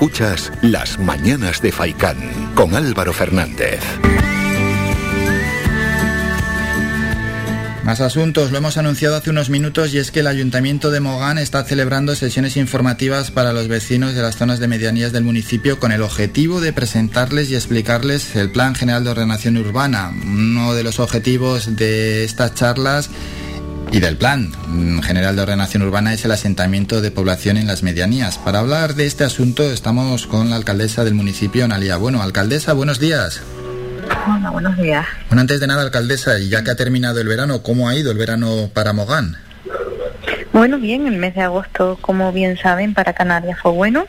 Escuchas Las Mañanas de Faicán con Álvaro Fernández. Más asuntos, lo hemos anunciado hace unos minutos y es que el Ayuntamiento de Mogán está celebrando sesiones informativas para los vecinos de las zonas de medianías del municipio con el objetivo de presentarles y explicarles el Plan General de Ordenación Urbana. Uno de los objetivos de estas charlas y del Plan General de Ordenación Urbana es el asentamiento de población en las medianías. Para hablar de este asunto estamos con la alcaldesa del municipio, Analia. Bueno, alcaldesa, buenos días. Hola, buenos días. Bueno, antes de nada, alcaldesa, y ya que ha terminado el verano, ¿cómo ha ido el verano para Mogán? Bueno, bien, el mes de agosto, como bien saben, para Canarias fue bueno.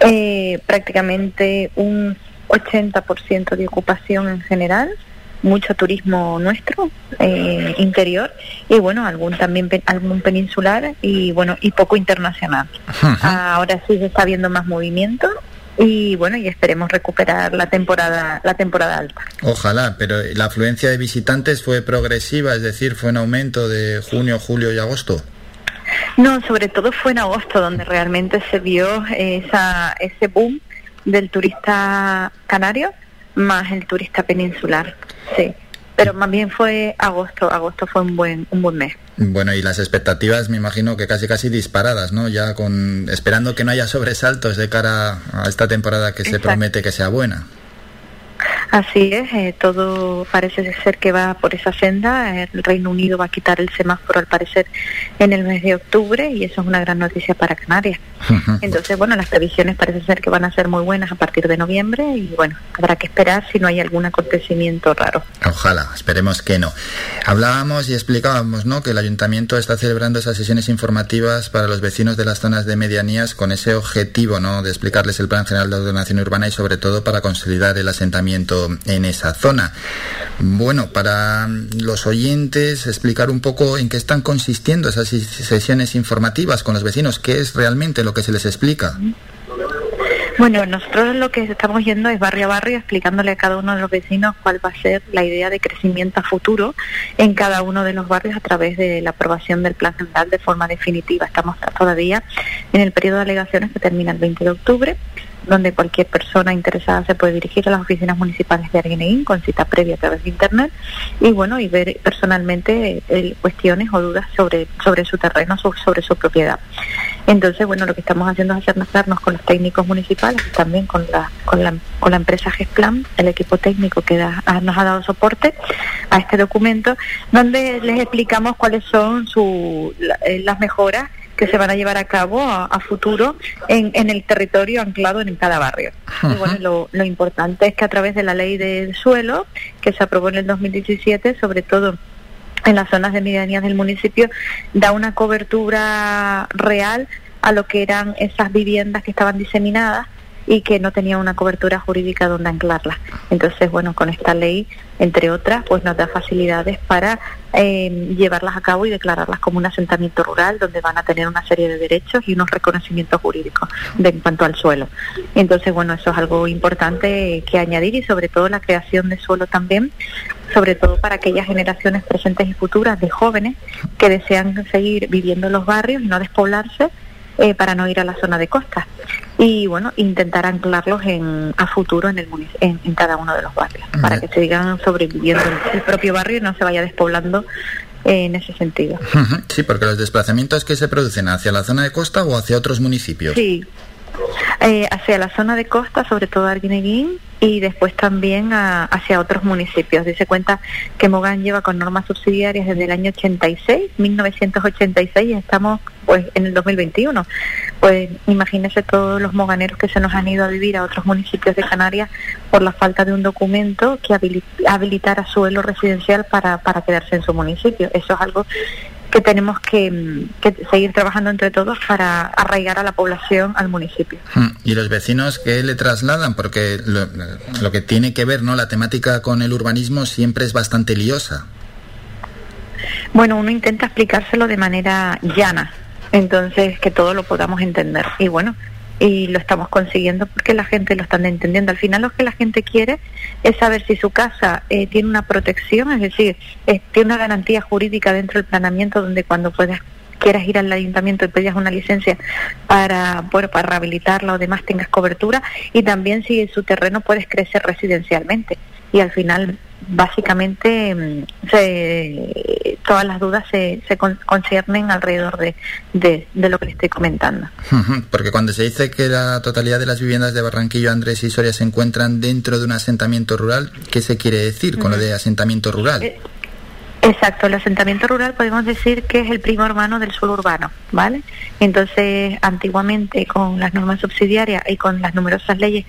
Eh, prácticamente un 80% de ocupación en general, mucho turismo nuestro eh, interior y bueno algún también algún peninsular y bueno y poco internacional. Ahora sí se está viendo más movimiento y bueno y esperemos recuperar la temporada la temporada alta. Ojalá pero la afluencia de visitantes fue progresiva es decir fue en aumento de junio julio y agosto. No sobre todo fue en agosto donde realmente se vio esa ese boom del turista canario más el turista peninsular sí pero más bien fue agosto, agosto fue un buen, un buen mes. Bueno, y las expectativas me imagino que casi casi disparadas, ¿no? Ya con esperando que no haya sobresaltos de cara a esta temporada que se promete que sea buena. Así es, eh, todo parece ser que va por esa senda. El Reino Unido va a quitar el semáforo al parecer en el mes de octubre y eso es una gran noticia para Canarias. Entonces, bueno, las previsiones parece ser que van a ser muy buenas a partir de noviembre y bueno, habrá que esperar si no hay algún acontecimiento raro. Ojalá, esperemos que no. Hablábamos y explicábamos, ¿no? Que el ayuntamiento está celebrando esas sesiones informativas para los vecinos de las zonas de medianías con ese objetivo, ¿no? De explicarles el Plan General de Ordenación Urbana y sobre todo para consolidar el asentamiento en esa zona. Bueno, para los oyentes, explicar un poco en qué están consistiendo esas sesiones informativas con los vecinos, qué es realmente lo que se les explica. Bueno, nosotros lo que estamos yendo es barrio a barrio explicándole a cada uno de los vecinos cuál va a ser la idea de crecimiento a futuro en cada uno de los barrios a través de la aprobación del plan general de forma definitiva. Estamos todavía en el periodo de alegaciones que termina el 20 de octubre donde cualquier persona interesada se puede dirigir a las oficinas municipales de Arguineguín con cita previa a través de internet y bueno y ver personalmente eh, cuestiones o dudas sobre sobre su terreno sobre, su propiedad. Entonces bueno lo que estamos haciendo es hacernos con los técnicos municipales también con la con la, con la empresa Gesplan el equipo técnico que nos ha dado soporte a este documento donde les explicamos cuáles son su, eh, las mejoras que se van a llevar a cabo a, futuro en, en, el territorio anclado en cada barrio. Y bueno, lo, importante es que a través de la ley del suelo, que se aprobó en el 2017, sobre todo en las zonas de medianías del municipio, da una cobertura real a lo que eran esas viviendas que estaban diseminadas y que no tenía una cobertura jurídica donde anclarla. Entonces, bueno, con esta ley, entre otras, pues nos da facilidades para eh, llevarlas a cabo y declararlas como un asentamiento rural donde van a tener una serie de derechos y unos reconocimientos jurídicos de, en cuanto al suelo. Entonces, bueno, eso es algo importante que añadir y sobre todo la creación de suelo también, sobre todo para aquellas generaciones presentes y futuras de jóvenes que desean seguir viviendo en los barrios y no despoblarse eh, para no ir a la zona de costa y bueno intentar anclarlos en a futuro en el en, en cada uno de los barrios para que sigan sobreviviendo el propio barrio y no se vaya despoblando en ese sentido. Sí, porque los desplazamientos que se producen hacia la zona de costa o hacia otros municipios. Sí, eh, hacia la zona de costa, sobre todo Arguineguín, y después también hacia otros municipios. Dice cuenta que Mogán lleva con normas subsidiarias desde el año 86, 1986, y estamos pues en el 2021. Pues imagínese todos los moganeros que se nos han ido a vivir a otros municipios de Canarias por la falta de un documento que habilitara suelo residencial para, para quedarse en su municipio. Eso es algo que tenemos que, seguir trabajando entre todos para arraigar a la población al municipio. Hmm. ¿Y los vecinos qué le trasladan? Porque lo, lo, que tiene que ver, ¿no? La temática con el urbanismo siempre es bastante liosa. Bueno, uno intenta explicárselo de manera llana, entonces que todo lo podamos entender. Y bueno, y lo estamos consiguiendo porque la gente lo está entendiendo. Al final lo que la gente quiere es saber si su casa eh, tiene una protección, es decir, tiene una garantía jurídica dentro del planeamiento donde cuando puedas quieras ir al ayuntamiento y pedir una licencia para, bueno, para rehabilitarla o demás tengas cobertura y también si en su terreno puedes crecer residencialmente y al final básicamente mm, se, todas las dudas se, se conciernen alrededor de, de, lo que le estoy comentando. Porque cuando se dice que la totalidad de las viviendas de Barranquillo, Andrés y Soria se encuentran dentro de un asentamiento rural, ¿qué se quiere decir con lo de asentamiento rural? Eh, Exacto, el asentamiento rural podemos decir que es el primo hermano del suelo urbano, ¿vale? Entonces, antiguamente con las normas subsidiarias y con las numerosas leyes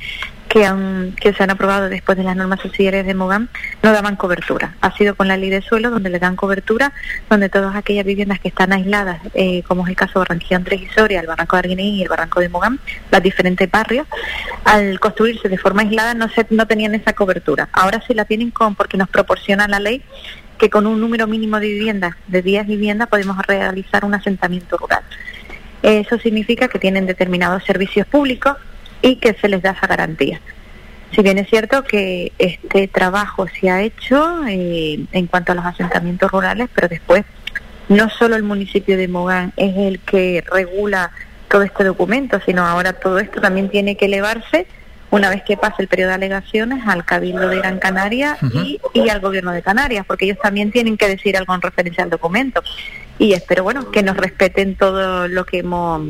que, han, que se han aprobado después de las normas subsidiarias de Mogán, no daban cobertura. Ha sido con la ley de suelo donde le dan cobertura, donde todas aquellas viviendas que están aisladas, eh, como es el caso de Barranquilla Andrés y Soria, el Barranco de Arguineguín y el Barranco de Mogán, las diferentes barrios, al construirse de forma aislada no, se, no tenían esa cobertura. Ahora sí la tienen con, porque nos proporciona la ley que con un número mínimo de viviendas, de 10 viviendas, podemos realizar un asentamiento rural. Eso significa que tienen determinados servicios públicos y que se les da esa garantía. Si bien es cierto que este trabajo se ha hecho eh, en cuanto a los asentamientos rurales, pero después no solo el municipio de Mogán es el que regula todo este documento, sino ahora todo esto también tiene que elevarse una vez que pase el periodo de alegaciones al Cabildo de Gran Canaria y, y, al Gobierno de Canarias, porque ellos también tienen que decir algo en referencia al documento. Y espero, bueno, que nos respeten todo lo que hemos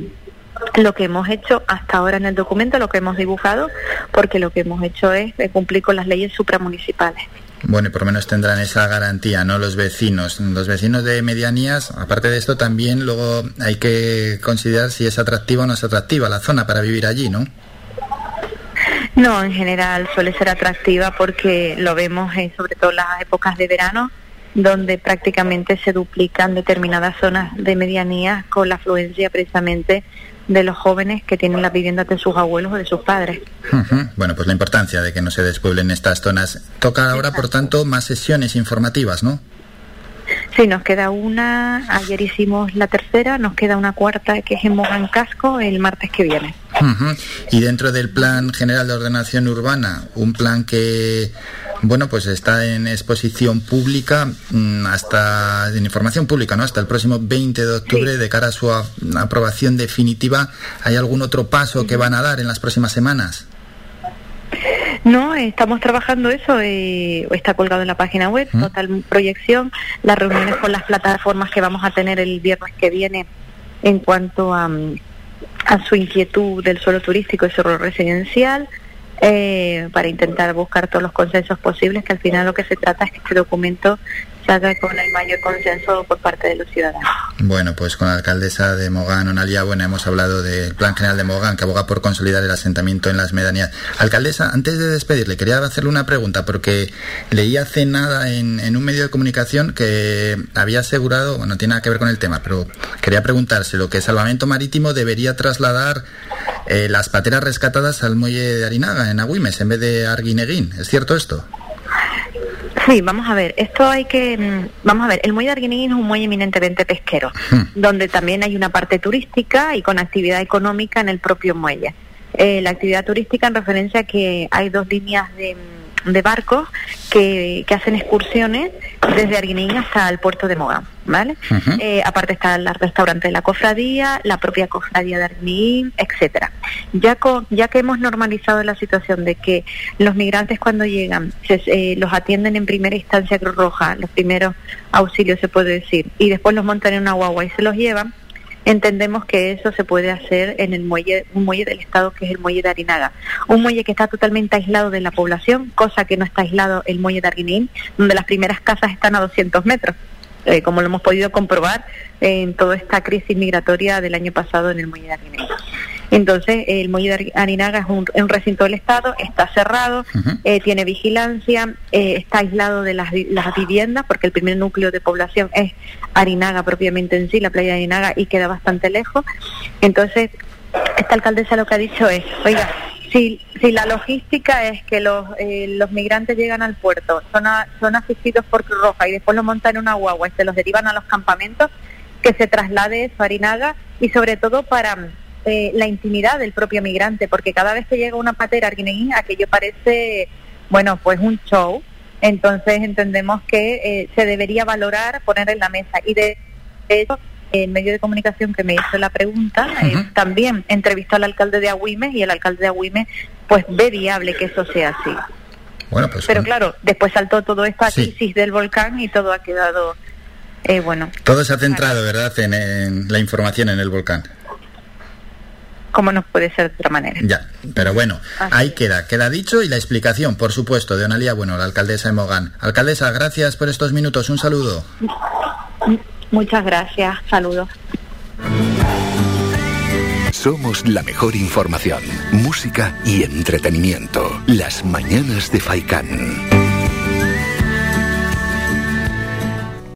lo que hemos hecho hasta ahora en el documento, lo que hemos dibujado, porque lo que hemos hecho es cumplir con las leyes supramunicipales. Bueno, y por lo menos tendrán esa garantía, ¿no? Los vecinos. Los vecinos de medianías, aparte de esto, también luego hay que considerar si es atractiva o no es atractiva la zona para vivir allí, ¿no? No, en general suele ser atractiva porque lo vemos en, sobre todo en las épocas de verano, donde prácticamente se duplican determinadas zonas de medianía con la afluencia precisamente de los jóvenes que tienen las viviendas de sus abuelos o de sus padres. Bueno, pues la importancia de que no se despueblen estas zonas. Toca ahora, por tanto, más sesiones informativas, ¿no? Sí, nos queda una, ayer hicimos la tercera, nos queda una cuarta que es en Mogán Casco el martes que viene. Y dentro del Plan General de Ordenación Urbana, un plan que, bueno, pues está en exposición pública mm, hasta, en información pública, ¿no? Hasta el próximo 20 de octubre de cara a su aprobación definitiva. ¿Hay algún otro paso que van a dar en las próximas semanas? No, estamos trabajando eso, eh, está colgado en la página web, total proyección, las reuniones con las plataformas que vamos a tener el viernes que viene en cuanto a, a su inquietud del suelo turístico y suelo residencial, eh, para intentar buscar todos los consensos posibles, que al final lo que se trata es que este documento con el mayor consenso por parte de los ciudadanos. Bueno, pues con la alcaldesa de Mogán, Onalia Buena, hemos hablado del Plan General de Mogán, que aboga por consolidar el asentamiento en las medanías. Alcaldesa, antes de despedirle, quería hacerle una pregunta, porque leí hace nada en, un medio de comunicación que había asegurado, bueno, no tiene nada que ver con el tema, pero quería preguntárselo, que Salvamento Marítimo debería trasladar eh, las pateras rescatadas al muelle de Arinaga, en Agüimes, en vez de Arguineguín. ¿Es cierto esto? Sí, vamos a ver, esto hay que, mm, vamos a ver, el muelle de Arguineguín es un muelle eminentemente pesquero, hmm. donde también hay una parte turística y con actividad económica en el propio muelle. Eh, la actividad turística en referencia a que hay dos líneas de de barcos que, que hacen excursiones desde Arguineguín hasta el puerto de Mogán, ¿vale? Eh, aparte está el restaurante de la cofradía, la propia cofradía de Arguineguín, etcétera. Ya, ya que hemos normalizado la situación de que los migrantes cuando llegan se, eh, los atienden en primera instancia Cruz Roja, los primeros auxilios se puede decir, y después los montan en una guagua y se los llevan, entendemos que eso se puede hacer en el muelle, un muelle del Estado que es el muelle de Arinaga. Un muelle que está totalmente aislado de la población, cosa que no está aislado el muelle de Arguinín, donde las primeras casas están a 200 metros. Eh, como lo hemos podido comprobar en toda esta crisis migratoria del año pasado en el muelle de Arguinín. Entonces, el muelle de Arinaga es un, recinto del Estado, está cerrado, eh, tiene vigilancia, eh, está aislado de las, viviendas, porque el primer núcleo de población es Arinaga propiamente en sí, la playa de Arinaga, y queda bastante lejos. Entonces, esta alcaldesa lo que ha dicho es, oiga, si, si la logística es que los, eh, los migrantes llegan al puerto, son, son asistidos por Cruz Roja y después los montan en una guagua y se los derivan a los campamentos, que se traslade eso a Arinaga y sobre todo para eh, la intimidad del propio migrante, porque cada vez que llega una patera arguineguín, aquello parece, bueno, pues un show. Entonces entendemos que eh, se debería valorar, poner en la mesa. Y de hecho, el medio de comunicación que me hizo la pregunta eh, también entrevistó al alcalde de Agüimes y el alcalde de Agüimes pues ve viable que eso sea así. Bueno, pues Pero claro, después saltó todo esta crisis del volcán y todo ha quedado, eh, bueno. Todo se ha centrado, ¿verdad?, en, la información en el volcán. ¿Cómo no puede ser de otra manera? Ya, pero bueno, ahí queda, queda dicho y la explicación, por supuesto, de Onalía Bueno, la alcaldesa de Mogán. Alcaldesa, gracias por estos minutos, un saludo. Muchas gracias, saludos. Somos la mejor información, música y entretenimiento. Las mañanas de Faikán.